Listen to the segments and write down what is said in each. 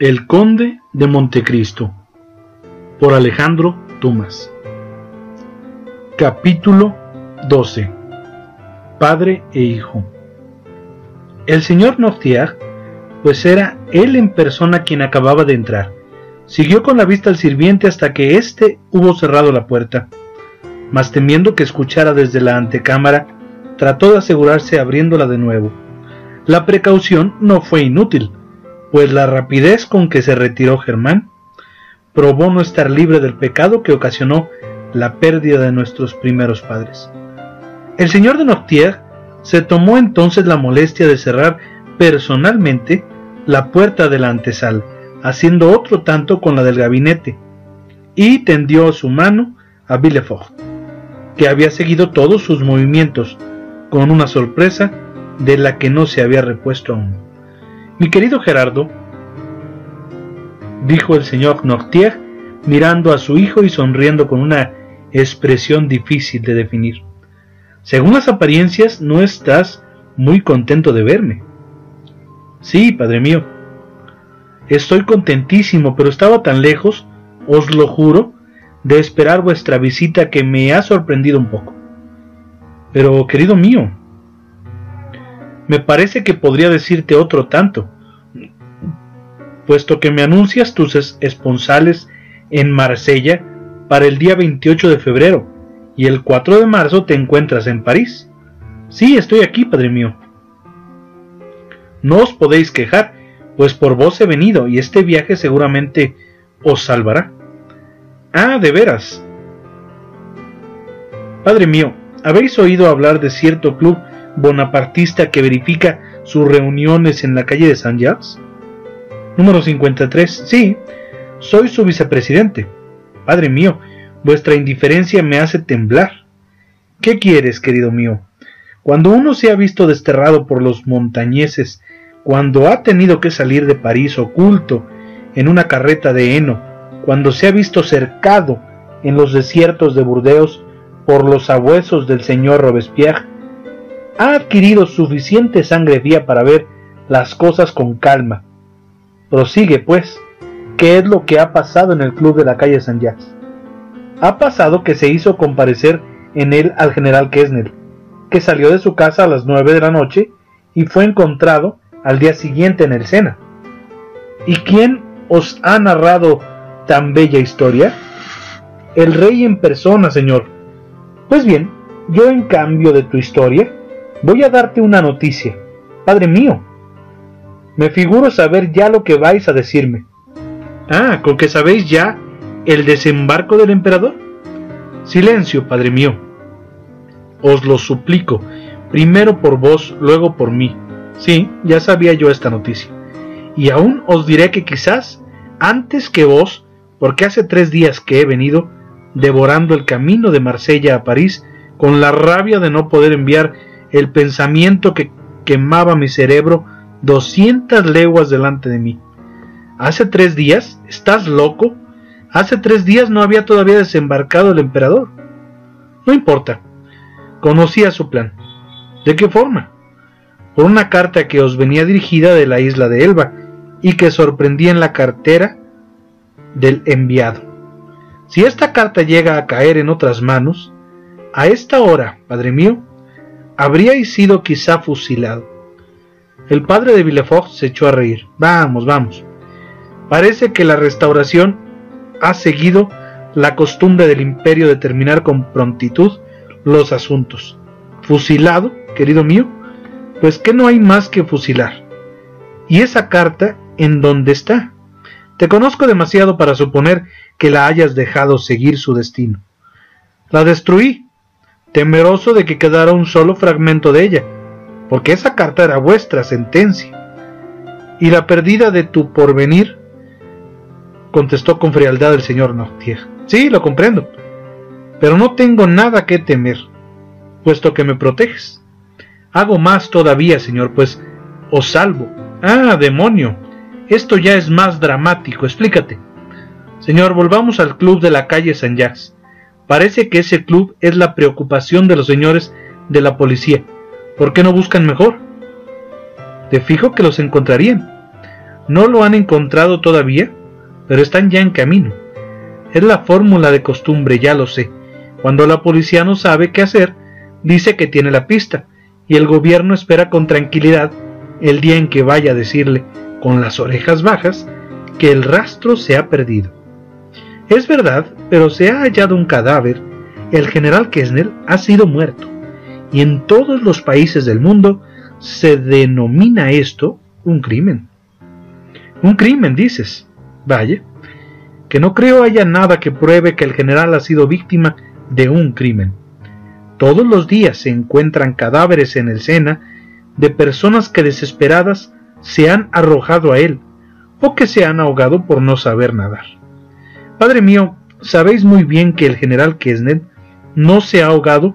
El Conde de Montecristo por Alejandro Dumas. Capítulo 12 Padre e Hijo. El señor Nortier, pues era él en persona quien acababa de entrar, siguió con la vista al sirviente hasta que éste hubo cerrado la puerta, mas temiendo que escuchara desde la antecámara, trató de asegurarse abriéndola de nuevo. La precaución no fue inútil, pues la rapidez con que se retiró Germán probó no estar libre del pecado que ocasionó la pérdida de nuestros primeros padres. El señor de Noctier se tomó entonces la molestia de cerrar personalmente la puerta de la antesala, haciendo otro tanto con la del gabinete, y tendió su mano a Villefort, que había seguido todos sus movimientos, con una sorpresa de la que no se había repuesto aún. Mi querido Gerardo, dijo el señor Nortier, mirando a su hijo y sonriendo con una expresión difícil de definir. Según las apariencias, no estás muy contento de verme. Sí, padre mío. Estoy contentísimo, pero estaba tan lejos, os lo juro, de esperar vuestra visita que me ha sorprendido un poco. Pero, querido mío, me parece que podría decirte otro tanto, puesto que me anuncias tus esponsales en Marsella para el día 28 de febrero y el 4 de marzo te encuentras en París. Sí, estoy aquí, padre mío. No os podéis quejar, pues por vos he venido y este viaje seguramente os salvará. Ah, de veras. Padre mío, ¿habéis oído hablar de cierto club bonapartista que verifica sus reuniones en la calle de Saint Jacques? Número 53. Sí, soy su vicepresidente. Padre mío, vuestra indiferencia me hace temblar. ¿Qué quieres, querido mío? Cuando uno se ha visto desterrado por los montañeses, cuando ha tenido que salir de París oculto en una carreta de heno, cuando se ha visto cercado en los desiertos de Burdeos por los sabuesos del señor Robespierre, ha adquirido suficiente sangre vía para ver las cosas con calma. Prosigue, pues, ¿qué es lo que ha pasado en el club de la calle San Jacques? Ha pasado que se hizo comparecer en él al general Kessner, que salió de su casa a las nueve de la noche y fue encontrado al día siguiente en el Sena. ¿Y quién os ha narrado tan bella historia? El rey en persona, señor. Pues bien, yo en cambio de tu historia, Voy a darte una noticia. Padre mío, me figuro saber ya lo que vais a decirme. Ah, ¿con que sabéis ya el desembarco del emperador? Silencio, padre mío. Os lo suplico, primero por vos, luego por mí. Sí, ya sabía yo esta noticia. Y aún os diré que quizás antes que vos, porque hace tres días que he venido devorando el camino de Marsella a París con la rabia de no poder enviar el pensamiento que quemaba mi cerebro doscientas leguas delante de mí. Hace tres días, ¿estás loco? Hace tres días no había todavía desembarcado el emperador. No importa, conocía su plan. ¿De qué forma? Por una carta que os venía dirigida de la isla de Elba y que sorprendía en la cartera del enviado. Si esta carta llega a caer en otras manos, a esta hora, padre mío, habríais sido quizá fusilado. El padre de Villefort se echó a reír. Vamos, vamos. Parece que la restauración ha seguido la costumbre del imperio de terminar con prontitud los asuntos. ¿Fusilado, querido mío? Pues que no hay más que fusilar. ¿Y esa carta en dónde está? Te conozco demasiado para suponer que la hayas dejado seguir su destino. La destruí, temeroso de que quedara un solo fragmento de ella, porque esa carta era vuestra sentencia. Y la perdida de tu porvenir, contestó con frialdad el señor Nortier. Sí, lo comprendo, pero no tengo nada que temer, puesto que me proteges. Hago más todavía, señor, pues os salvo. Ah, demonio, esto ya es más dramático, explícate. Señor, volvamos al club de la calle San Jacques. Parece que ese club es la preocupación de los señores de la policía. ¿Por qué no buscan mejor? Te fijo que los encontrarían. No lo han encontrado todavía, pero están ya en camino. Es la fórmula de costumbre, ya lo sé. Cuando la policía no sabe qué hacer, dice que tiene la pista, y el gobierno espera con tranquilidad el día en que vaya a decirle, con las orejas bajas, que el rastro se ha perdido. Es verdad, pero se ha hallado un cadáver. El general Kessner ha sido muerto, y en todos los países del mundo se denomina esto un crimen. Un crimen, dices. Vaya, que no creo haya nada que pruebe que el general ha sido víctima de un crimen. Todos los días se encuentran cadáveres en el Sena de personas que desesperadas se han arrojado a él o que se han ahogado por no saber nadar. Padre mío, sabéis muy bien que el general Kesnet no se ha ahogado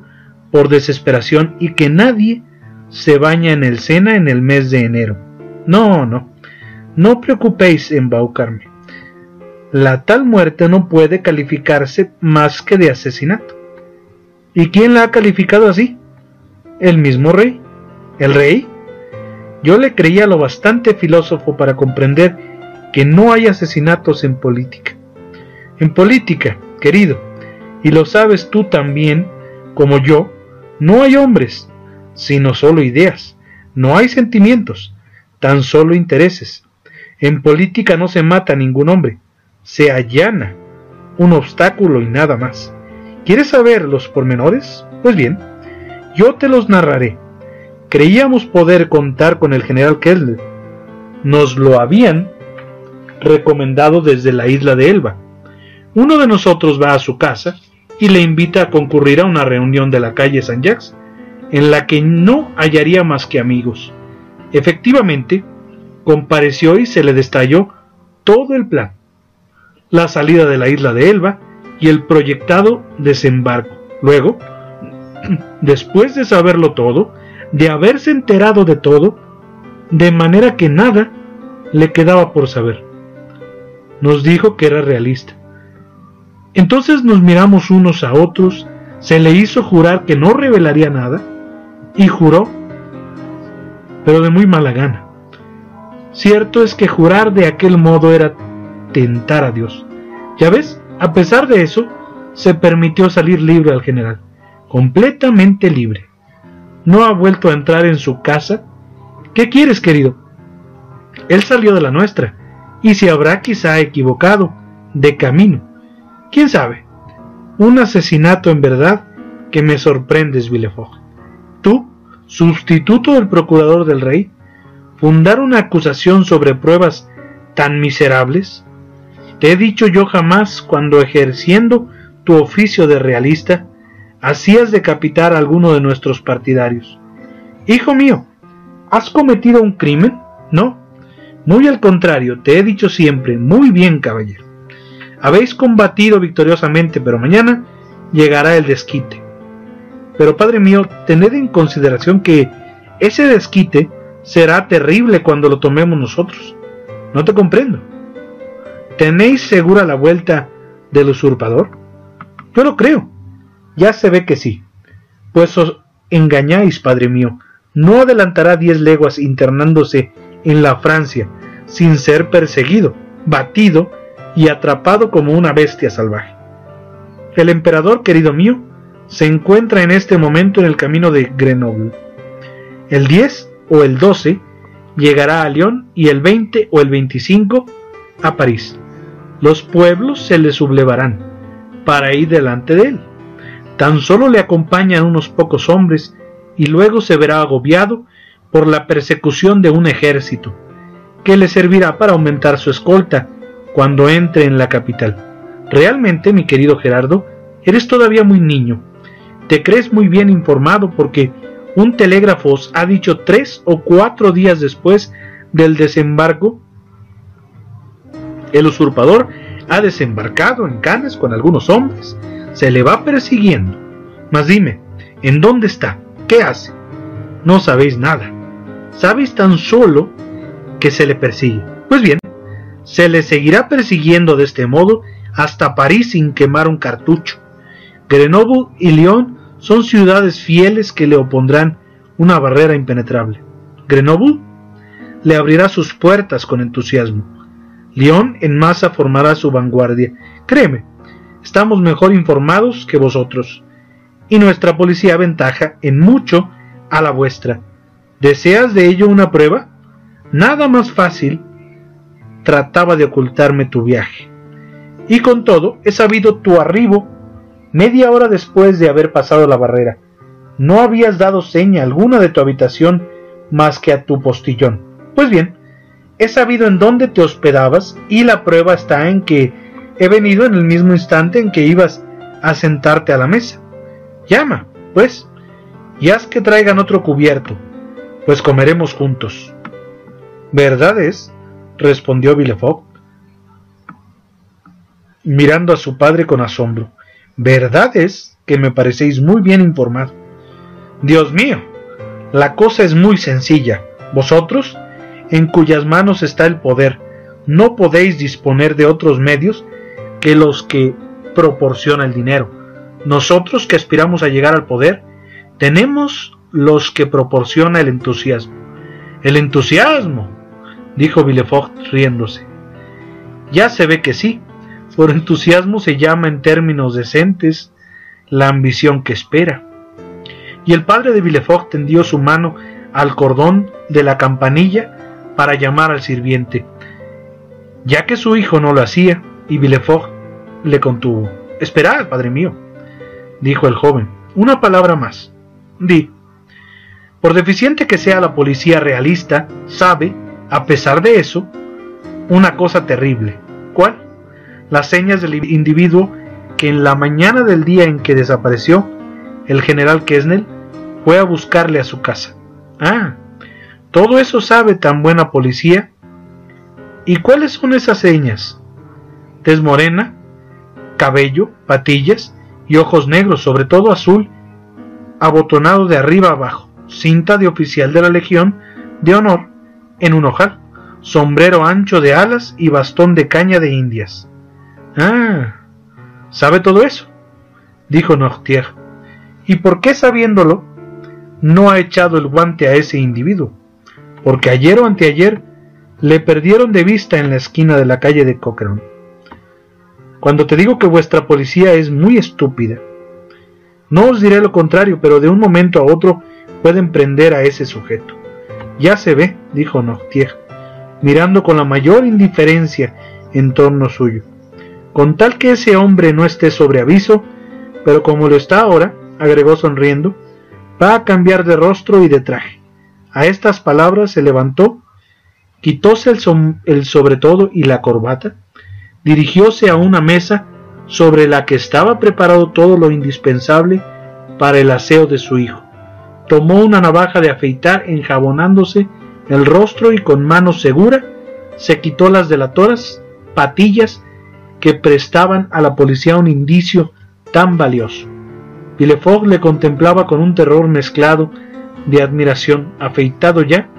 por desesperación y que nadie se baña en el Sena en el mes de enero. No, no, no preocupéis en embaucarme. La tal muerte no puede calificarse más que de asesinato. ¿Y quién la ha calificado así? El mismo rey. ¿El rey? Yo le creía lo bastante filósofo para comprender que no hay asesinatos en política. En política, querido, y lo sabes tú también, como yo, no hay hombres, sino solo ideas, no hay sentimientos, tan solo intereses. En política no se mata ningún hombre, se allana un obstáculo y nada más. ¿Quieres saber los pormenores? Pues bien, yo te los narraré. Creíamos poder contar con el general Kessler. Nos lo habían recomendado desde la isla de Elba. Uno de nosotros va a su casa y le invita a concurrir a una reunión de la calle San Jacques, en la que no hallaría más que amigos. Efectivamente, compareció y se le destalló todo el plan. La salida de la isla de Elba y el proyectado desembarco. Luego, después de saberlo todo, de haberse enterado de todo, de manera que nada le quedaba por saber nos dijo que era realista. Entonces nos miramos unos a otros, se le hizo jurar que no revelaría nada, y juró, pero de muy mala gana. Cierto es que jurar de aquel modo era tentar a Dios. Ya ves, a pesar de eso, se permitió salir libre al general, completamente libre. No ha vuelto a entrar en su casa. ¿Qué quieres, querido? Él salió de la nuestra y se habrá quizá equivocado de camino. ¿Quién sabe? Un asesinato en verdad que me sorprendes, Villefort. Tú, sustituto del procurador del rey, fundar una acusación sobre pruebas tan miserables? Te he dicho yo jamás cuando ejerciendo tu oficio de realista, hacías decapitar a alguno de nuestros partidarios. Hijo mío, ¿has cometido un crimen? No, muy al contrario, te he dicho siempre, muy bien, caballero. Habéis combatido victoriosamente, pero mañana llegará el desquite. Pero, padre mío, tened en consideración que ese desquite será terrible cuando lo tomemos nosotros. No te comprendo. ¿Tenéis segura la vuelta del usurpador? Yo lo creo. Ya se ve que sí. Pues os engañáis, padre mío. No adelantará diez leguas internándose en la Francia sin ser perseguido, batido y atrapado como una bestia salvaje. El emperador, querido mío, se encuentra en este momento en el camino de Grenoble. El 10 o el 12 llegará a Lyon y el 20 o el 25 a París. Los pueblos se le sublevarán para ir delante de él. Tan solo le acompañan unos pocos hombres y luego se verá agobiado por la persecución de un ejército, que le servirá para aumentar su escolta cuando entre en la capital. Realmente, mi querido Gerardo, eres todavía muy niño. Te crees muy bien informado porque un telégrafo os ha dicho tres o cuatro días después del desembarco, el usurpador ha desembarcado en Cannes con algunos hombres, se le va persiguiendo. Mas dime, ¿en dónde está? ¿Qué hace? No sabéis nada. Sabéis tan solo que se le persigue. Pues bien, se le seguirá persiguiendo de este modo hasta París sin quemar un cartucho. Grenoble y Lyon son ciudades fieles que le opondrán una barrera impenetrable. Grenoble le abrirá sus puertas con entusiasmo. León en masa formará su vanguardia. Créeme, estamos mejor informados que vosotros, y nuestra policía aventaja en mucho a la vuestra. ¿Deseas de ello una prueba? Nada más fácil trataba de ocultarme tu viaje. Y con todo, he sabido tu arribo media hora después de haber pasado la barrera. No habías dado seña alguna de tu habitación más que a tu postillón. Pues bien, he sabido en dónde te hospedabas y la prueba está en que he venido en el mismo instante en que ibas a sentarte a la mesa. Llama, pues, y haz que traigan otro cubierto, pues comeremos juntos. ¿Verdad es? Respondió Villefort, mirando a su padre con asombro. Verdad es que me parecéis muy bien informado. Dios mío, la cosa es muy sencilla. Vosotros, en cuyas manos está el poder, no podéis disponer de otros medios que los que proporciona el dinero. Nosotros que aspiramos a llegar al poder, tenemos los que proporciona el entusiasmo. El entusiasmo, dijo Villefort riéndose. Ya se ve que sí. Por entusiasmo se llama en términos decentes la ambición que espera. Y el padre de Villefort tendió su mano al cordón de la campanilla para llamar al sirviente, ya que su hijo no lo hacía, y Villefort le contuvo. Esperad, padre mío, dijo el joven, una palabra más. Di. Por deficiente que sea la policía realista, sabe a pesar de eso, una cosa terrible. ¿Cuál? Las señas del individuo que en la mañana del día en que desapareció, el general Kesnel fue a buscarle a su casa. Ah, todo eso sabe tan buena policía. ¿Y cuáles son esas señas? Tez morena, cabello, patillas y ojos negros, sobre todo azul, abotonado de arriba abajo, cinta de oficial de la Legión de Honor en un ojal, sombrero ancho de alas y bastón de caña de indias. Ah, ¿sabe todo eso? dijo Nortier. ¿Y por qué sabiéndolo no ha echado el guante a ese individuo? Porque ayer o anteayer le perdieron de vista en la esquina de la calle de Cochrane. Cuando te digo que vuestra policía es muy estúpida, no os diré lo contrario, pero de un momento a otro pueden prender a ese sujeto. Ya se ve, dijo Nortier, mirando con la mayor indiferencia en torno suyo. Con tal que ese hombre no esté sobre aviso, pero como lo está ahora, agregó sonriendo, va a cambiar de rostro y de traje. A estas palabras se levantó, quitóse el, el sobretodo y la corbata, dirigióse a una mesa sobre la que estaba preparado todo lo indispensable para el aseo de su hijo tomó una navaja de afeitar enjabonándose el rostro y con mano segura se quitó las delatoras patillas que prestaban a la policía un indicio tan valioso. Villefort le contemplaba con un terror mezclado de admiración. Afeitado ya,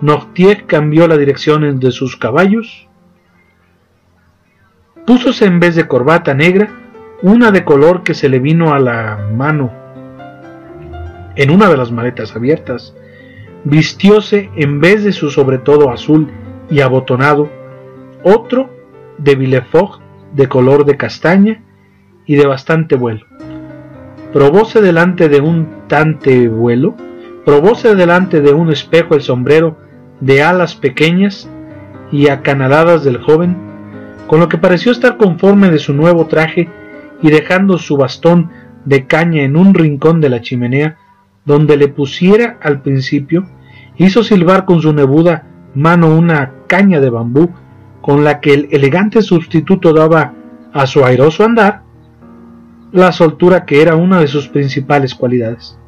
Nortier cambió la dirección de sus caballos, púsose en vez de corbata negra una de color que se le vino a la mano en una de las maletas abiertas, vistióse en vez de su sobretodo azul y abotonado, otro de Villefort de color de castaña y de bastante vuelo. Probóse delante de un tante vuelo, probóse delante de un espejo el sombrero de alas pequeñas y acanaladas del joven, con lo que pareció estar conforme de su nuevo traje y dejando su bastón de caña en un rincón de la chimenea, donde le pusiera al principio, hizo silbar con su nebuda mano una caña de bambú con la que el elegante sustituto daba a su airoso andar la soltura que era una de sus principales cualidades.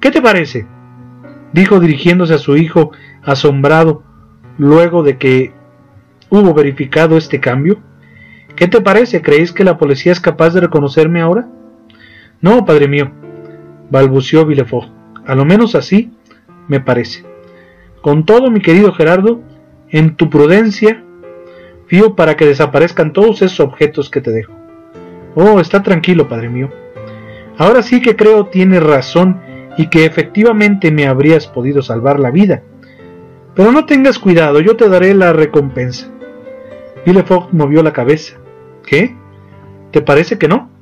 ¿Qué te parece? dijo dirigiéndose a su hijo asombrado luego de que hubo verificado este cambio. ¿Qué te parece? ¿Creéis que la policía es capaz de reconocerme ahora? No, padre mío, balbuceó Villefort. A lo menos así me parece. Con todo, mi querido Gerardo, en tu prudencia fío para que desaparezcan todos esos objetos que te dejo. Oh, está tranquilo, padre mío. Ahora sí que creo tienes razón y que efectivamente me habrías podido salvar la vida. Pero no tengas cuidado, yo te daré la recompensa. Villefort movió la cabeza. ¿Qué? ¿Te parece que no?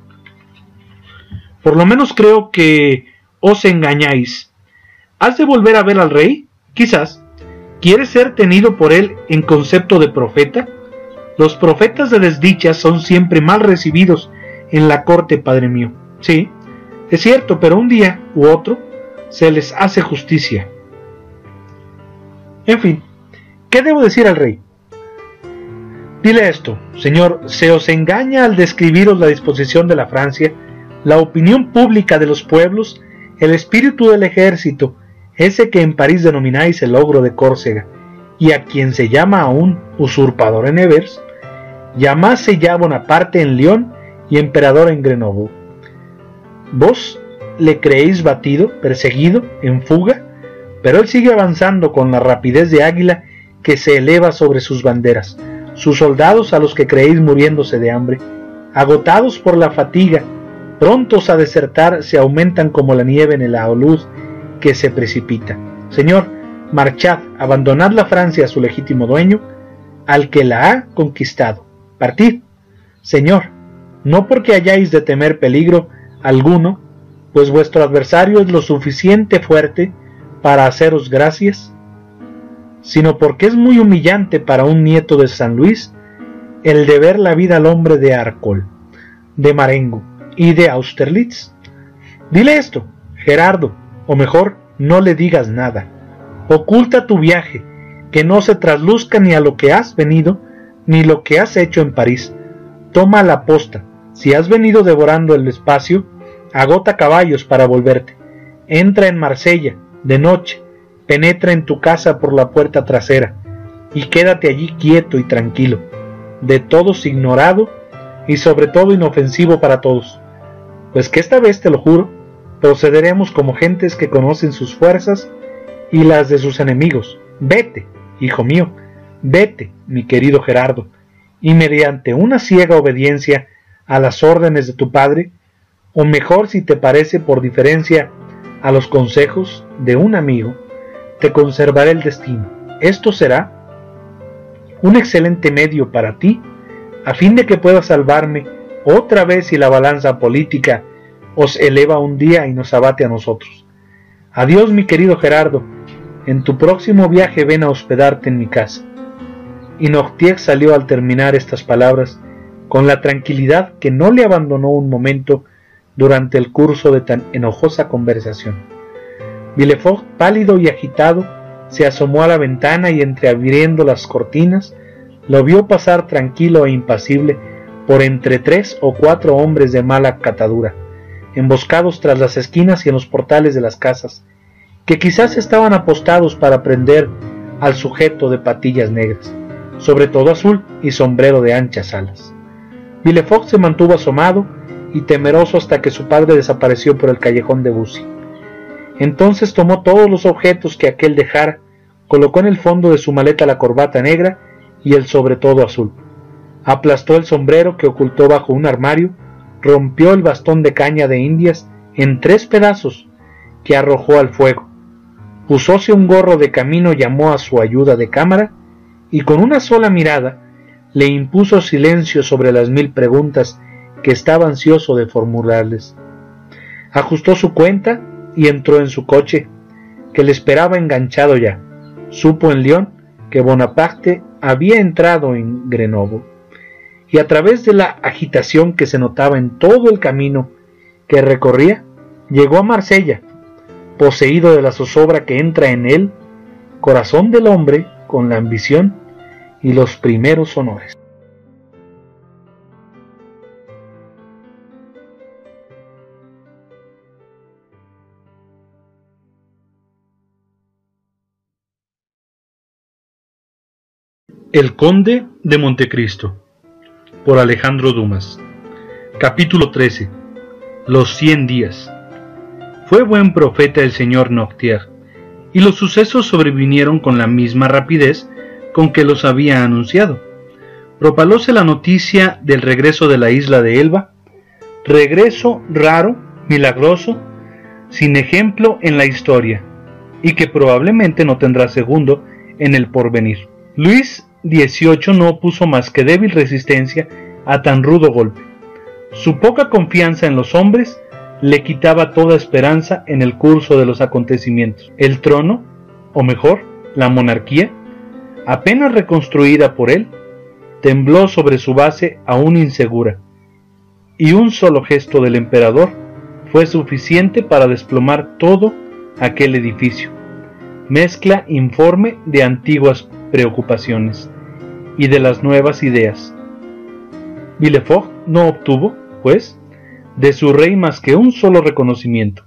Por lo menos creo que os engañáis. ¿Has de volver a ver al rey? Quizás. ¿Quieres ser tenido por él en concepto de profeta? Los profetas de desdichas son siempre mal recibidos en la corte, padre mío. Sí, es cierto, pero un día u otro se les hace justicia. En fin, ¿qué debo decir al rey? Dile esto, señor, se os engaña al describiros la disposición de la Francia, la opinión pública de los pueblos, el espíritu del ejército, ese que en París denomináis el ogro de Córcega, y a quien se llama aún usurpador en Evers, llamáse ya Bonaparte en León y emperador en Grenoble. Vos le creéis batido, perseguido, en fuga, pero él sigue avanzando con la rapidez de águila que se eleva sobre sus banderas, sus soldados a los que creéis muriéndose de hambre, agotados por la fatiga, prontos a desertar, se aumentan como la nieve en el luz que se precipita. Señor, marchad, abandonad la Francia a su legítimo dueño, al que la ha conquistado. Partid, Señor, no porque hayáis de temer peligro alguno, pues vuestro adversario es lo suficiente fuerte para haceros gracias, sino porque es muy humillante para un nieto de San Luis el deber la vida al hombre de Arcol, de Marengo y de Austerlitz. Dile esto, Gerardo, o mejor, no le digas nada. Oculta tu viaje, que no se trasluzca ni a lo que has venido, ni lo que has hecho en París. Toma la posta. Si has venido devorando el espacio, agota caballos para volverte. Entra en Marsella, de noche, penetra en tu casa por la puerta trasera, y quédate allí quieto y tranquilo, de todos ignorado y sobre todo inofensivo para todos. Pues que esta vez, te lo juro, procederemos como gentes que conocen sus fuerzas y las de sus enemigos. Vete, hijo mío, vete, mi querido Gerardo, y mediante una ciega obediencia a las órdenes de tu padre, o mejor si te parece por diferencia a los consejos de un amigo, te conservaré el destino. Esto será un excelente medio para ti, a fin de que puedas salvarme otra vez si la balanza política os eleva un día y nos abate a nosotros. Adiós, mi querido Gerardo. En tu próximo viaje ven a hospedarte en mi casa. Y Noctier salió al terminar estas palabras con la tranquilidad que no le abandonó un momento durante el curso de tan enojosa conversación. Villefort, pálido y agitado, se asomó a la ventana y entreabriendo las cortinas, lo vio pasar tranquilo e impasible por entre tres o cuatro hombres de mala catadura, emboscados tras las esquinas y en los portales de las casas, que quizás estaban apostados para prender al sujeto de patillas negras, sobre todo azul y sombrero de anchas alas. Villefort se mantuvo asomado y temeroso hasta que su padre desapareció por el callejón de Bussy. Entonces tomó todos los objetos que aquel dejara, colocó en el fondo de su maleta la corbata negra y el sobretodo azul. Aplastó el sombrero que ocultó bajo un armario rompió el bastón de caña de indias en tres pedazos que arrojó al fuego. Pusóse un gorro de camino, llamó a su ayuda de cámara y con una sola mirada le impuso silencio sobre las mil preguntas que estaba ansioso de formularles. Ajustó su cuenta y entró en su coche, que le esperaba enganchado ya. Supo en León que Bonaparte había entrado en Grenoble y a través de la agitación que se notaba en todo el camino que recorría, llegó a Marsella, poseído de la zozobra que entra en él, corazón del hombre con la ambición y los primeros honores. El Conde de Montecristo por Alejandro Dumas. Capítulo 13. Los cien días. Fue buen profeta el señor Noctier, y los sucesos sobrevinieron con la misma rapidez con que los había anunciado. Propalóse la noticia del regreso de la isla de Elba, regreso raro, milagroso, sin ejemplo en la historia, y que probablemente no tendrá segundo en el porvenir. Luis XVIII no opuso más que débil resistencia a tan rudo golpe. Su poca confianza en los hombres le quitaba toda esperanza en el curso de los acontecimientos. El trono, o mejor, la monarquía, apenas reconstruida por él, tembló sobre su base aún insegura, y un solo gesto del emperador fue suficiente para desplomar todo aquel edificio, mezcla informe de antiguas preocupaciones y de las nuevas ideas. Villefort no obtuvo, pues, de su rey más que un solo reconocimiento,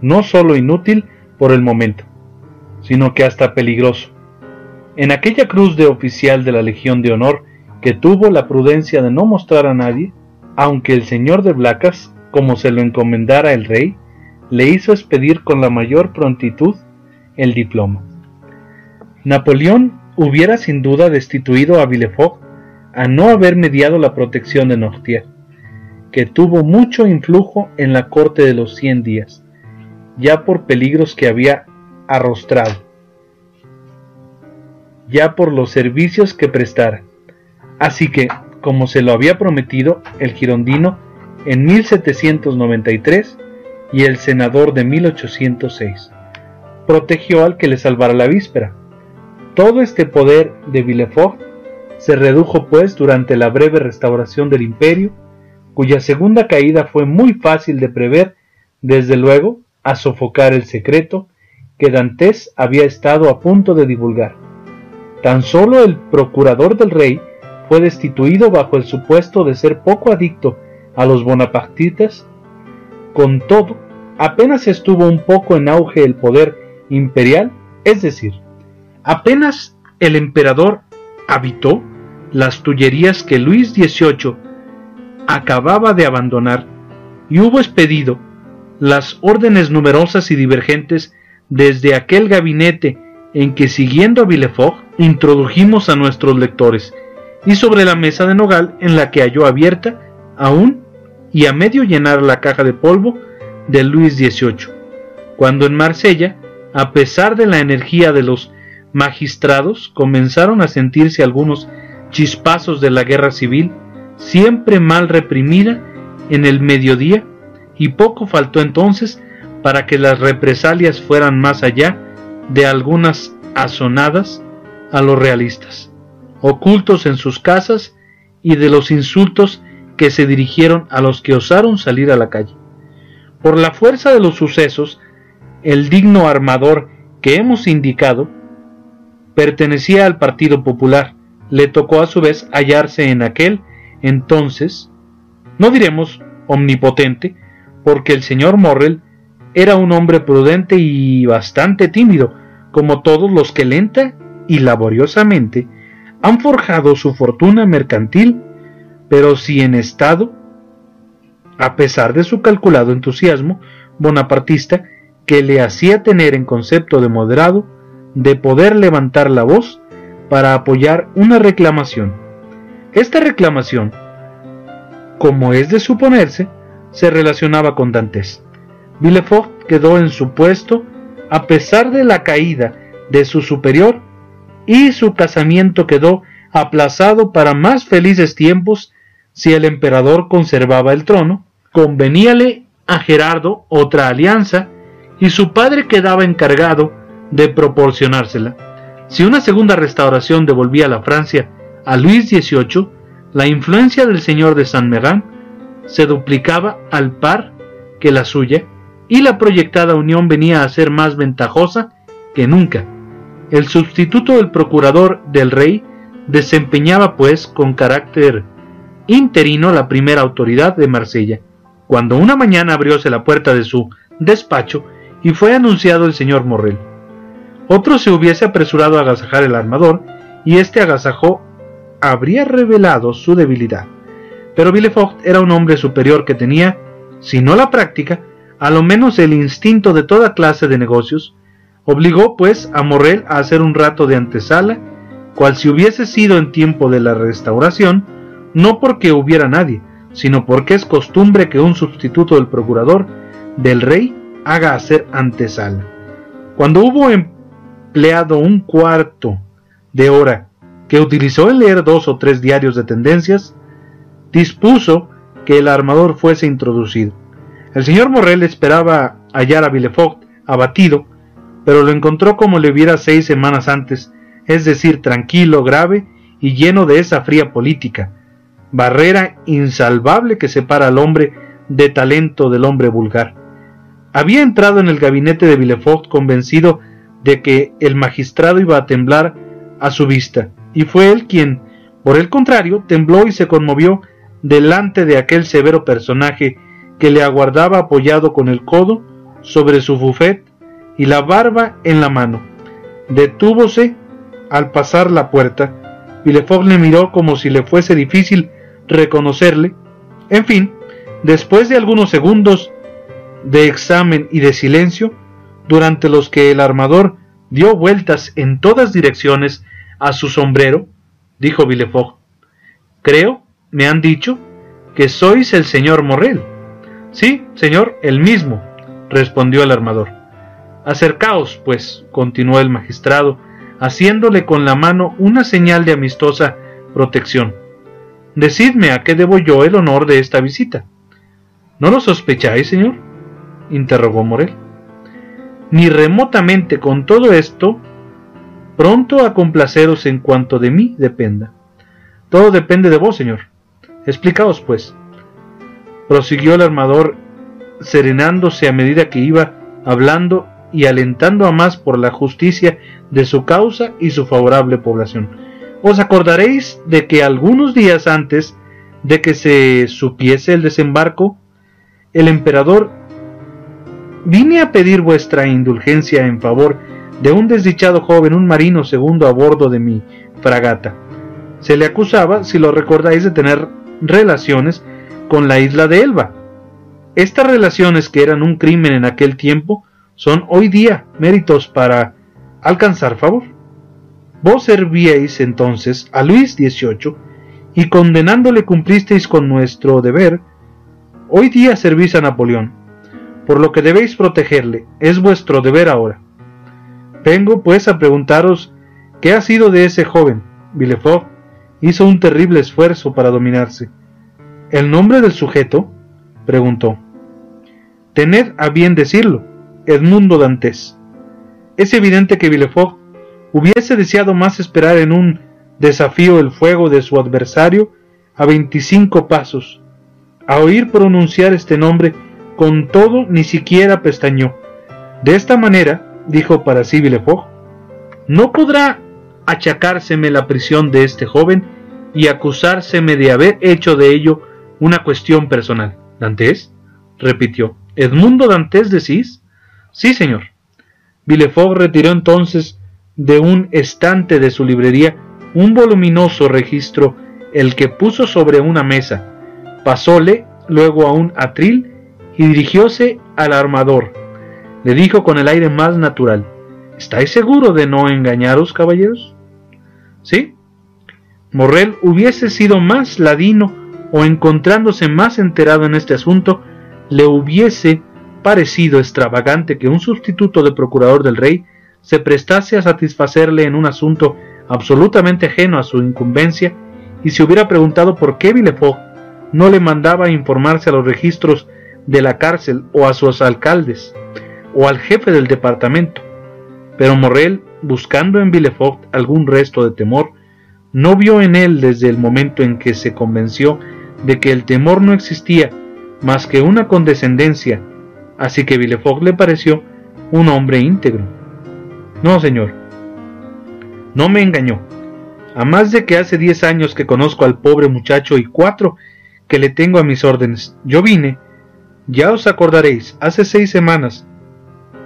no solo inútil por el momento, sino que hasta peligroso. En aquella cruz de oficial de la Legión de Honor que tuvo la prudencia de no mostrar a nadie, aunque el señor de Blacas, como se lo encomendara el rey, le hizo expedir con la mayor prontitud el diploma. Napoleón hubiera sin duda destituido a Villefort a no haber mediado la protección de Nortier, que tuvo mucho influjo en la corte de los cien días, ya por peligros que había arrostrado ya por los servicios que prestara. Así que, como se lo había prometido el girondino en 1793 y el senador de 1806, protegió al que le salvara la víspera. Todo este poder de Villefort se redujo pues durante la breve restauración del imperio, cuya segunda caída fue muy fácil de prever, desde luego, a sofocar el secreto que Dantes había estado a punto de divulgar. Tan solo el procurador del rey fue destituido bajo el supuesto de ser poco adicto a los bonapartistas. Con todo, apenas estuvo un poco en auge el poder imperial, es decir, apenas el emperador habitó las tullerías que Luis XVIII acababa de abandonar y hubo expedido las órdenes numerosas y divergentes desde aquel gabinete en que siguiendo a Villefort introdujimos a nuestros lectores y sobre la mesa de nogal en la que halló abierta aún y a medio llenar la caja de polvo de Luis XVIII, cuando en Marsella, a pesar de la energía de los magistrados, comenzaron a sentirse algunos chispazos de la guerra civil, siempre mal reprimida en el mediodía, y poco faltó entonces para que las represalias fueran más allá de algunas asonadas a los realistas, ocultos en sus casas y de los insultos que se dirigieron a los que osaron salir a la calle. Por la fuerza de los sucesos, el digno armador que hemos indicado pertenecía al Partido Popular. Le tocó a su vez hallarse en aquel entonces, no diremos omnipotente, porque el señor Morrel era un hombre prudente y bastante tímido, como todos los que lenta y laboriosamente han forjado su fortuna mercantil, pero si en estado, a pesar de su calculado entusiasmo bonapartista que le hacía tener en concepto de moderado, de poder levantar la voz para apoyar una reclamación. Esta reclamación, como es de suponerse, se relacionaba con Dantes. Villefort quedó en su puesto a pesar de la caída de su superior, y su casamiento quedó aplazado para más felices tiempos si el emperador conservaba el trono, conveníale a Gerardo otra alianza y su padre quedaba encargado de proporcionársela. Si una segunda restauración devolvía la Francia a Luis XVIII, la influencia del señor de Saint Méran se duplicaba al par que la suya y la proyectada unión venía a ser más ventajosa que nunca. El sustituto del procurador del rey desempeñaba pues con carácter interino la primera autoridad de Marsella, cuando una mañana abrióse la puerta de su despacho y fue anunciado el señor Morrel. Otro se hubiese apresurado a agasajar el armador, y este agasajó habría revelado su debilidad. Pero Villefort era un hombre superior que tenía, si no la práctica, a lo menos el instinto de toda clase de negocios, obligó pues a Morrel a hacer un rato de antesala, cual si hubiese sido en tiempo de la restauración, no porque hubiera nadie, sino porque es costumbre que un sustituto del procurador del rey haga hacer antesala. Cuando hubo un cuarto de hora que utilizó en leer dos o tres diarios de tendencias, dispuso que el armador fuese introducido. El señor Morrel esperaba hallar a Villefort abatido, pero lo encontró como le hubiera seis semanas antes, es decir, tranquilo, grave y lleno de esa fría política, barrera insalvable que separa al hombre de talento del hombre vulgar. Había entrado en el gabinete de Villefort convencido de que el magistrado iba a temblar a su vista, y fue él quien, por el contrario, tembló y se conmovió delante de aquel severo personaje que le aguardaba apoyado con el codo sobre su buffet y la barba en la mano. Detúvose al pasar la puerta. Villefort le miró como si le fuese difícil reconocerle. En fin, después de algunos segundos de examen y de silencio, durante los que el armador dio vueltas en todas direcciones a su sombrero, dijo Villefort, creo, me han dicho, que sois el señor Morrel. Sí, señor, el mismo, respondió el armador. Acercaos, pues, continuó el magistrado, haciéndole con la mano una señal de amistosa protección. Decidme a qué debo yo el honor de esta visita. ¿No lo sospecháis, señor? interrogó Morel. Ni remotamente con todo esto, pronto a complaceros en cuanto de mí dependa. Todo depende de vos, señor. Explicaos, pues. Prosiguió el armador, serenándose a medida que iba hablando y alentando a más por la justicia de su causa y su favorable población. Os acordaréis de que algunos días antes de que se supiese el desembarco, el emperador vine a pedir vuestra indulgencia en favor de un desdichado joven, un marino segundo a bordo de mi fragata. Se le acusaba, si lo recordáis, de tener relaciones con la isla de Elba. Estas relaciones que eran un crimen en aquel tiempo son hoy día méritos para alcanzar favor. Vos servíais entonces a Luis XVIII y condenándole cumplisteis con nuestro deber, hoy día servís a Napoleón, por lo que debéis protegerle, es vuestro deber ahora. Vengo pues a preguntaros qué ha sido de ese joven. Villefort hizo un terrible esfuerzo para dominarse. ¿El nombre del sujeto? preguntó. Tened a bien decirlo, Edmundo Dantes. Es evidente que Villefort hubiese deseado más esperar en un desafío el fuego de su adversario a veinticinco pasos. A oír pronunciar este nombre, con todo ni siquiera pestañó. De esta manera, dijo para sí Villefort, no podrá achacárseme la prisión de este joven y acusárseme de haber hecho de ello una cuestión personal. ¿Dantes? repitió. ¿Edmundo Dantes decís? Sí, señor. Villefort retiró entonces de un estante de su librería un voluminoso registro, el que puso sobre una mesa. Pasóle luego a un atril y dirigióse al armador. Le dijo con el aire más natural: ¿Estáis seguro de no engañaros, caballeros? Sí. Morrel hubiese sido más ladino o encontrándose más enterado en este asunto, le hubiese parecido extravagante que un sustituto de procurador del rey se prestase a satisfacerle en un asunto absolutamente ajeno a su incumbencia y se hubiera preguntado por qué Villefort no le mandaba informarse a los registros de la cárcel o a sus alcaldes o al jefe del departamento. Pero Morrel, buscando en Villefort algún resto de temor, no vio en él desde el momento en que se convenció de que el temor no existía más que una condescendencia así que Villefort le pareció un hombre íntegro. No, señor, no me engañó. A más de que hace diez años que conozco al pobre muchacho y cuatro que le tengo a mis órdenes, yo vine, ya os acordaréis, hace seis semanas,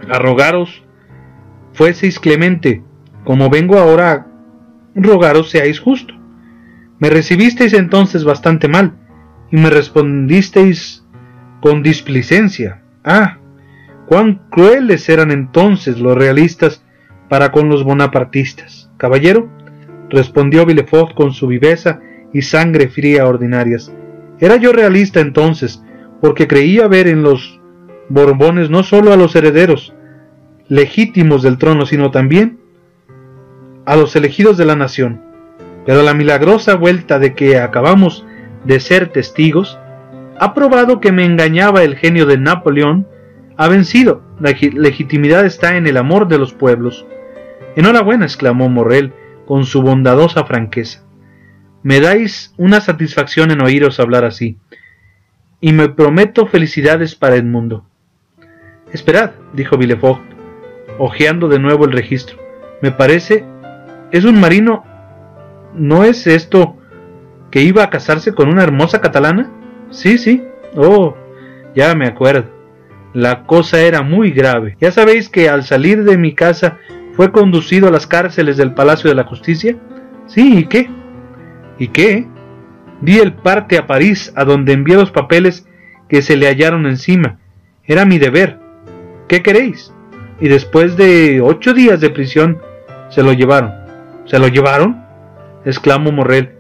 a rogaros fueseis clemente, como vengo ahora a rogaros seáis justo. Me recibisteis entonces bastante mal, y me respondisteis con displicencia, Ah, cuán crueles eran entonces los realistas para con los bonapartistas. Caballero, respondió Villefort con su viveza y sangre fría ordinarias. Era yo realista entonces, porque creía ver en los Borbones no solo a los herederos legítimos del trono, sino también a los elegidos de la nación, pero la milagrosa vuelta de que acabamos de ser testigos ha probado que me engañaba el genio de Napoleón, ha vencido, la legitimidad está en el amor de los pueblos. Enhorabuena, exclamó Morrel con su bondadosa franqueza. Me dais una satisfacción en oíros hablar así, y me prometo felicidades para Edmundo. Esperad, dijo Villefort, hojeando de nuevo el registro. Me parece. es un marino. ¿No es esto que iba a casarse con una hermosa catalana? Sí, sí. Oh, ya me acuerdo. La cosa era muy grave. Ya sabéis que al salir de mi casa fue conducido a las cárceles del Palacio de la Justicia. Sí, ¿y qué? ¿Y qué? Di el parte a París, a donde envié los papeles que se le hallaron encima. Era mi deber. ¿Qué queréis? Y después de ocho días de prisión, se lo llevaron. ¿Se lo llevaron? exclamó Morrel.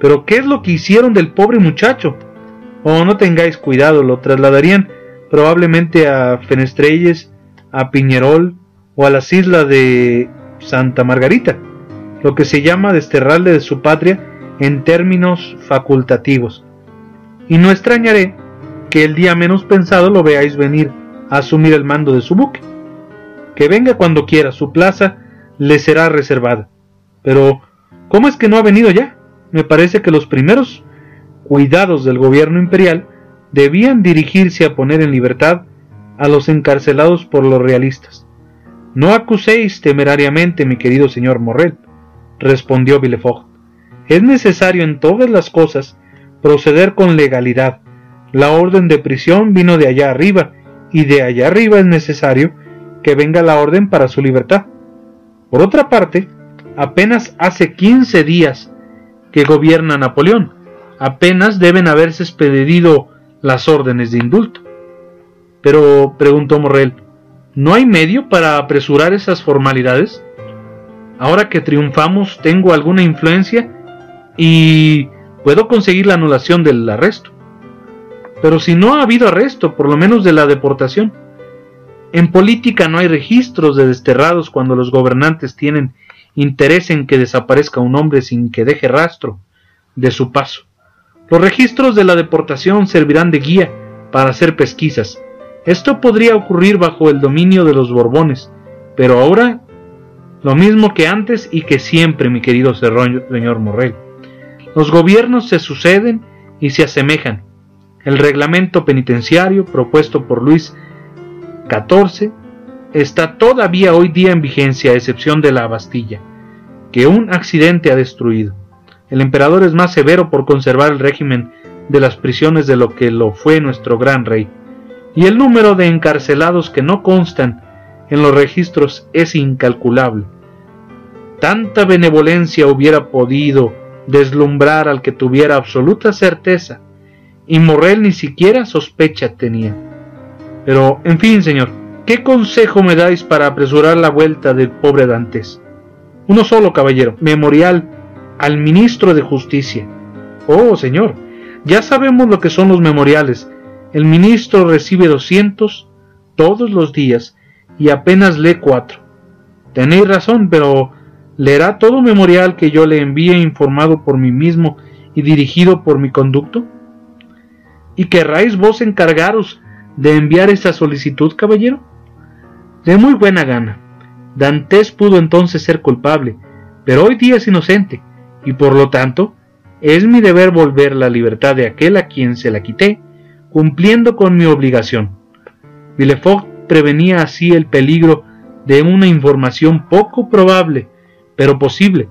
¿Pero qué es lo que hicieron del pobre muchacho? Oh, no tengáis cuidado, lo trasladarían probablemente a Fenestrelles, a Piñerol o a las islas de Santa Margarita, lo que se llama desterrarle de su patria en términos facultativos. Y no extrañaré que el día menos pensado lo veáis venir a asumir el mando de su buque. Que venga cuando quiera, su plaza le será reservada. Pero, ¿cómo es que no ha venido ya? Me parece que los primeros cuidados del gobierno imperial debían dirigirse a poner en libertad a los encarcelados por los realistas. No acuséis temerariamente, mi querido señor Morrel, respondió Villefort. Es necesario en todas las cosas proceder con legalidad. La orden de prisión vino de allá arriba, y de allá arriba es necesario que venga la orden para su libertad. Por otra parte, apenas hace quince días que gobierna Napoleón. Apenas deben haberse expedido las órdenes de indulto. Pero, preguntó Morrel, ¿no hay medio para apresurar esas formalidades? Ahora que triunfamos, tengo alguna influencia y puedo conseguir la anulación del arresto. Pero si no ha habido arresto, por lo menos de la deportación. En política no hay registros de desterrados cuando los gobernantes tienen interés en que desaparezca un hombre sin que deje rastro de su paso. Los registros de la deportación servirán de guía para hacer pesquisas. Esto podría ocurrir bajo el dominio de los Borbones, pero ahora lo mismo que antes y que siempre, mi querido señor Morrel. Los gobiernos se suceden y se asemejan. El reglamento penitenciario propuesto por Luis XIV está todavía hoy día en vigencia, a excepción de la Bastilla, que un accidente ha destruido. El emperador es más severo por conservar el régimen de las prisiones de lo que lo fue nuestro gran rey, y el número de encarcelados que no constan en los registros es incalculable. Tanta benevolencia hubiera podido deslumbrar al que tuviera absoluta certeza, y Morrel ni siquiera sospecha tenía. Pero, en fin, señor, ¿qué consejo me dais para apresurar la vuelta del pobre Dantes? Uno solo, caballero, memorial al ministro de Justicia. Oh, señor, ya sabemos lo que son los memoriales. El ministro recibe doscientos todos los días y apenas lee cuatro. Tenéis razón, pero ¿leerá todo memorial que yo le envíe informado por mí mismo y dirigido por mi conducto? ¿Y querráis vos encargaros de enviar esa solicitud, caballero? De muy buena gana. Dantes pudo entonces ser culpable, pero hoy día es inocente, y por lo tanto es mi deber volver la libertad de aquel a quien se la quité, cumpliendo con mi obligación. Villefort prevenía así el peligro de una información poco probable, pero posible,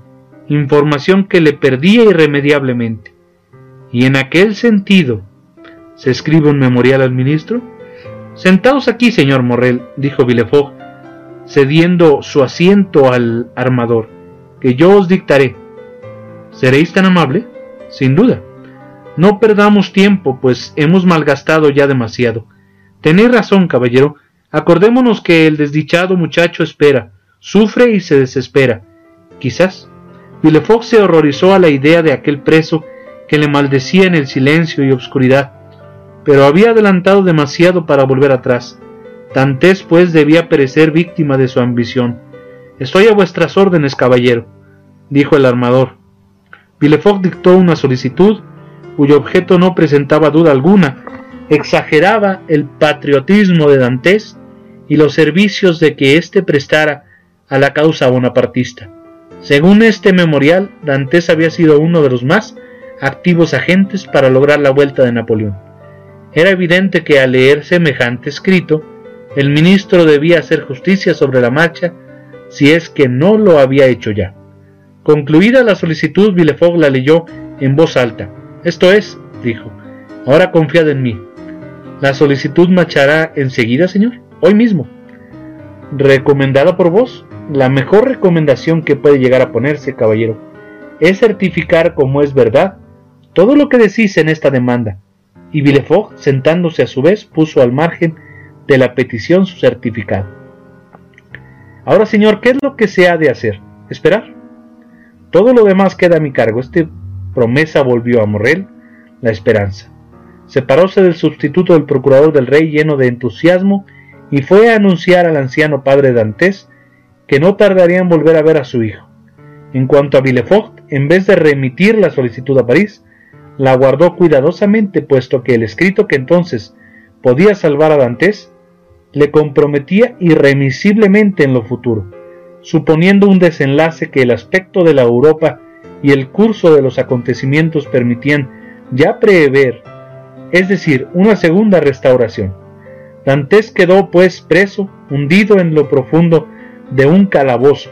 información que le perdía irremediablemente. Y en aquel sentido, ¿se escribe un memorial al ministro? Sentaos aquí, señor Morrel, dijo Villefort, cediendo su asiento al armador, que yo os dictaré. ¿Seréis tan amable? Sin duda. No perdamos tiempo, pues hemos malgastado ya demasiado. Tenéis razón, caballero. Acordémonos que el desdichado muchacho espera, sufre y se desespera. Quizás. Villefort se horrorizó a la idea de aquel preso que le maldecía en el silencio y obscuridad, pero había adelantado demasiado para volver atrás. Dantes pues debía perecer víctima de su ambición. Estoy a vuestras órdenes, caballero. dijo el armador. Villefort dictó una solicitud cuyo objeto no presentaba duda alguna, exageraba el patriotismo de Dantes y los servicios de que éste prestara a la causa bonapartista. Según este memorial, Dantes había sido uno de los más activos agentes para lograr la vuelta de Napoleón. Era evidente que al leer semejante escrito, el ministro debía hacer justicia sobre la marcha si es que no lo había hecho ya. Concluida la solicitud, Villefort la leyó en voz alta. Esto es, dijo, ahora confiad en mí. La solicitud marchará enseguida, señor, hoy mismo. Recomendada por vos, la mejor recomendación que puede llegar a ponerse, caballero, es certificar como es verdad todo lo que decís en esta demanda. Y Villefort, sentándose a su vez, puso al margen de la petición su certificado. Ahora, señor, ¿qué es lo que se ha de hacer? ¿Esperar? Todo lo demás queda a mi cargo. Esta promesa volvió a Morrel la esperanza. Separóse del sustituto del procurador del rey lleno de entusiasmo y fue a anunciar al anciano padre Dantes que no tardaría en volver a ver a su hijo. En cuanto a Villefort, en vez de remitir la solicitud a París, la guardó cuidadosamente, puesto que el escrito que entonces podía salvar a Dantes le comprometía irremisiblemente en lo futuro, suponiendo un desenlace que el aspecto de la Europa y el curso de los acontecimientos permitían ya prever, es decir, una segunda restauración. Dantes quedó pues preso, hundido en lo profundo de un calabozo.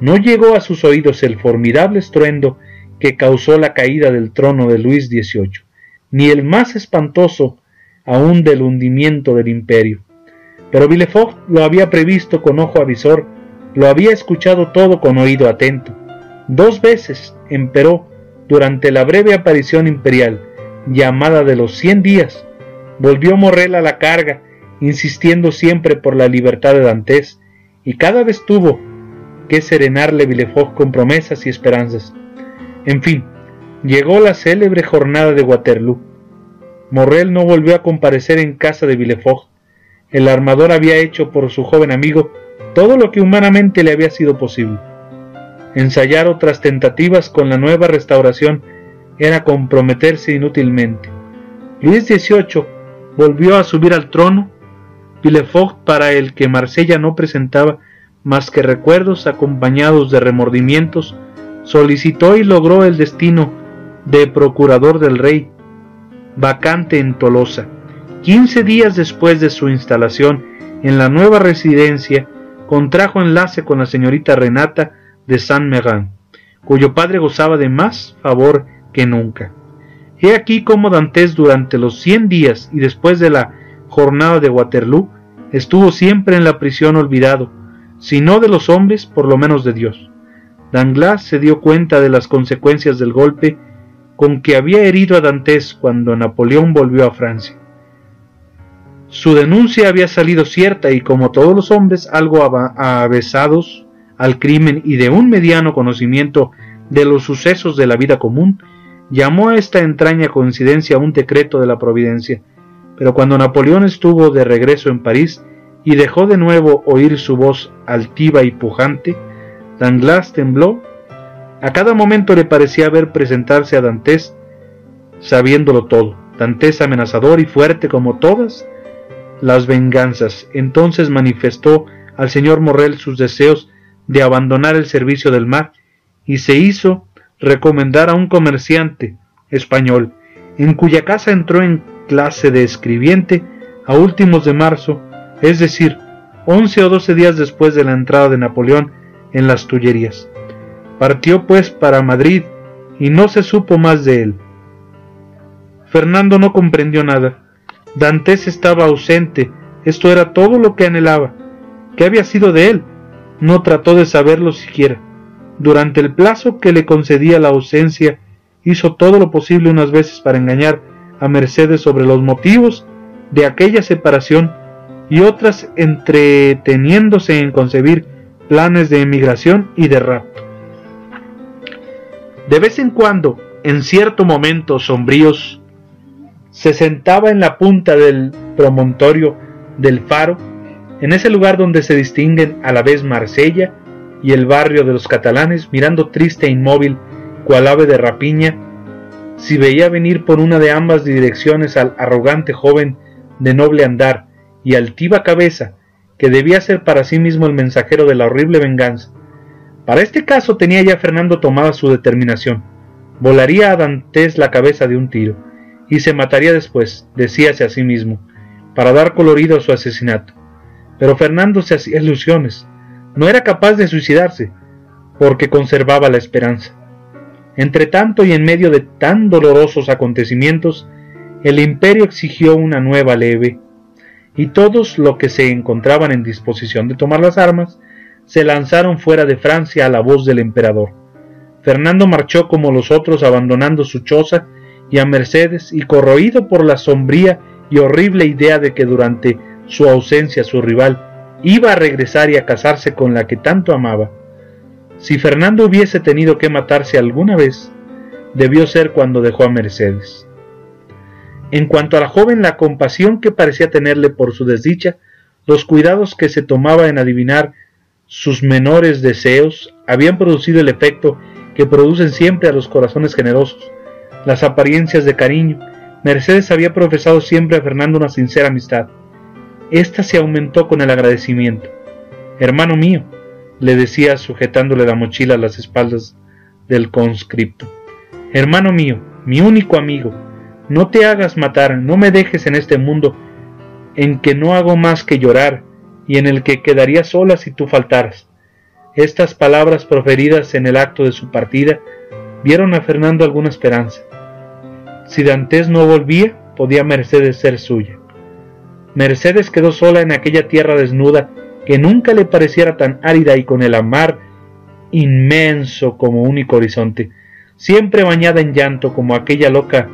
No llegó a sus oídos el formidable estruendo que causó la caída del trono de Luis XVIII, ni el más espantoso aún del hundimiento del imperio. Pero Villefort lo había previsto con ojo avisor, lo había escuchado todo con oído atento. Dos veces, emperó, durante la breve aparición imperial, llamada de los cien días, volvió Morrel a la carga, insistiendo siempre por la libertad de Dantes, y cada vez tuvo que serenarle Villefort con promesas y esperanzas. En fin, llegó la célebre jornada de Waterloo. Morrel no volvió a comparecer en casa de Villefort, el armador había hecho por su joven amigo todo lo que humanamente le había sido posible. Ensayar otras tentativas con la nueva restauración era comprometerse inútilmente. Luis XVIII volvió a subir al trono, Para el que Marsella no presentaba más que recuerdos acompañados de remordimientos, solicitó y logró el destino de procurador del rey, vacante en Tolosa. Quince días después de su instalación en la nueva residencia, contrajo enlace con la señorita Renata de Saint-Méran, cuyo padre gozaba de más favor que nunca. He aquí cómo Dantes durante los cien días y después de la jornada de Waterloo estuvo siempre en la prisión olvidado, si no de los hombres, por lo menos de Dios. Danglars se dio cuenta de las consecuencias del golpe con que había herido a Dantes cuando Napoleón volvió a Francia. Su denuncia había salido cierta y como todos los hombres algo avesados al crimen y de un mediano conocimiento de los sucesos de la vida común, llamó a esta entraña coincidencia un decreto de la providencia. Pero cuando Napoleón estuvo de regreso en París y dejó de nuevo oír su voz altiva y pujante, Danglars tembló. A cada momento le parecía ver presentarse a Dantes sabiéndolo todo, Dantes amenazador y fuerte como todas las venganzas. Entonces manifestó al señor Morrel sus deseos de abandonar el servicio del mar y se hizo recomendar a un comerciante español, en cuya casa entró en clase de escribiente a últimos de marzo, es decir, once o doce días después de la entrada de Napoleón en las Tullerías. Partió pues para Madrid y no se supo más de él. Fernando no comprendió nada. Dantes estaba ausente, esto era todo lo que anhelaba. ¿Qué había sido de él? No trató de saberlo siquiera. Durante el plazo que le concedía la ausencia, hizo todo lo posible unas veces para engañar a Mercedes sobre los motivos de aquella separación y otras entreteniéndose en concebir planes de emigración y de rapto. De vez en cuando, en ciertos momentos sombríos, se sentaba en la punta del promontorio del faro, en ese lugar donde se distinguen a la vez Marsella y el barrio de los catalanes, mirando triste e inmóvil, cual ave de rapiña, si veía venir por una de ambas direcciones al arrogante joven de noble andar y altiva cabeza, que debía ser para sí mismo el mensajero de la horrible venganza. Para este caso tenía ya Fernando tomada su determinación. Volaría a Dantes la cabeza de un tiro, y se mataría después, decíase a sí mismo, para dar colorido a su asesinato. Pero Fernando se hacía ilusiones. No era capaz de suicidarse, porque conservaba la esperanza. Entre tanto y en medio de tan dolorosos acontecimientos, el imperio exigió una nueva leve, y todos los que se encontraban en disposición de tomar las armas se lanzaron fuera de Francia a la voz del emperador. Fernando marchó como los otros abandonando su choza y a Mercedes y corroído por la sombría y horrible idea de que durante su ausencia su rival iba a regresar y a casarse con la que tanto amaba. Si Fernando hubiese tenido que matarse alguna vez, debió ser cuando dejó a Mercedes. En cuanto a la joven, la compasión que parecía tenerle por su desdicha, los cuidados que se tomaba en adivinar sus menores deseos, habían producido el efecto que producen siempre a los corazones generosos, las apariencias de cariño. Mercedes había profesado siempre a Fernando una sincera amistad. Esta se aumentó con el agradecimiento. Hermano mío, le decía sujetándole la mochila a las espaldas del conscripto. Hermano mío, mi único amigo, no te hagas matar, no me dejes en este mundo en que no hago más que llorar y en el que quedaría sola si tú faltaras. Estas palabras proferidas en el acto de su partida vieron a Fernando alguna esperanza. Si Dantes no volvía, podía Mercedes ser suya. Mercedes quedó sola en aquella tierra desnuda que nunca le pareciera tan árida y con el mar inmenso como único horizonte, siempre bañada en llanto como aquella loca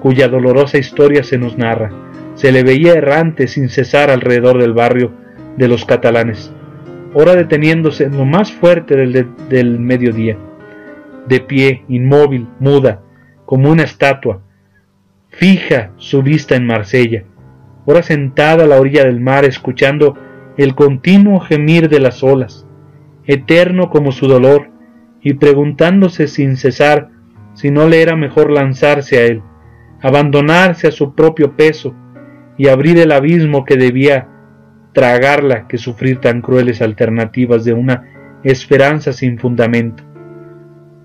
cuya dolorosa historia se nos narra. Se le veía errante sin cesar alrededor del barrio de los catalanes, ora deteniéndose en lo más fuerte del, del mediodía, de pie, inmóvil, muda, como una estatua, fija su vista en Marsella, ora sentada a la orilla del mar escuchando el continuo gemir de las olas, eterno como su dolor, y preguntándose sin cesar si no le era mejor lanzarse a él, abandonarse a su propio peso y abrir el abismo que debía tragarla que sufrir tan crueles alternativas de una esperanza sin fundamento.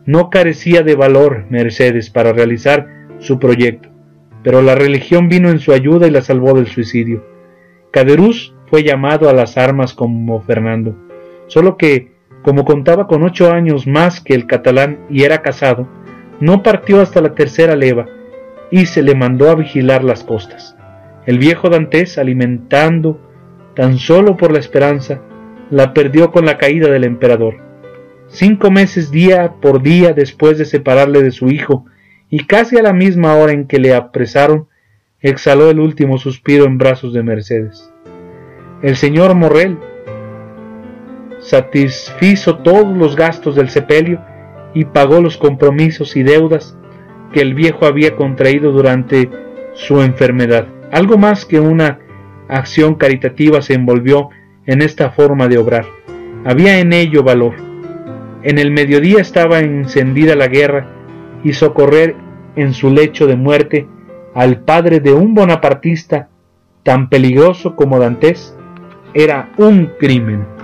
No carecía de valor Mercedes para realizar su proyecto, pero la religión vino en su ayuda y la salvó del suicidio. Caderús fue llamado a las armas como Fernando, solo que, como contaba con ocho años más que el catalán y era casado, no partió hasta la tercera leva y se le mandó a vigilar las costas. El viejo Dantes, alimentando tan solo por la esperanza, la perdió con la caída del emperador. Cinco meses día por día después de separarle de su hijo, y casi a la misma hora en que le apresaron, exhaló el último suspiro en brazos de Mercedes. El señor Morrel satisfizo todos los gastos del sepelio y pagó los compromisos y deudas que el viejo había contraído durante su enfermedad. Algo más que una acción caritativa se envolvió en esta forma de obrar. Había en ello valor. En el mediodía estaba encendida la guerra y socorrer en su lecho de muerte al padre de un bonapartista tan peligroso como Dantes era un crimen.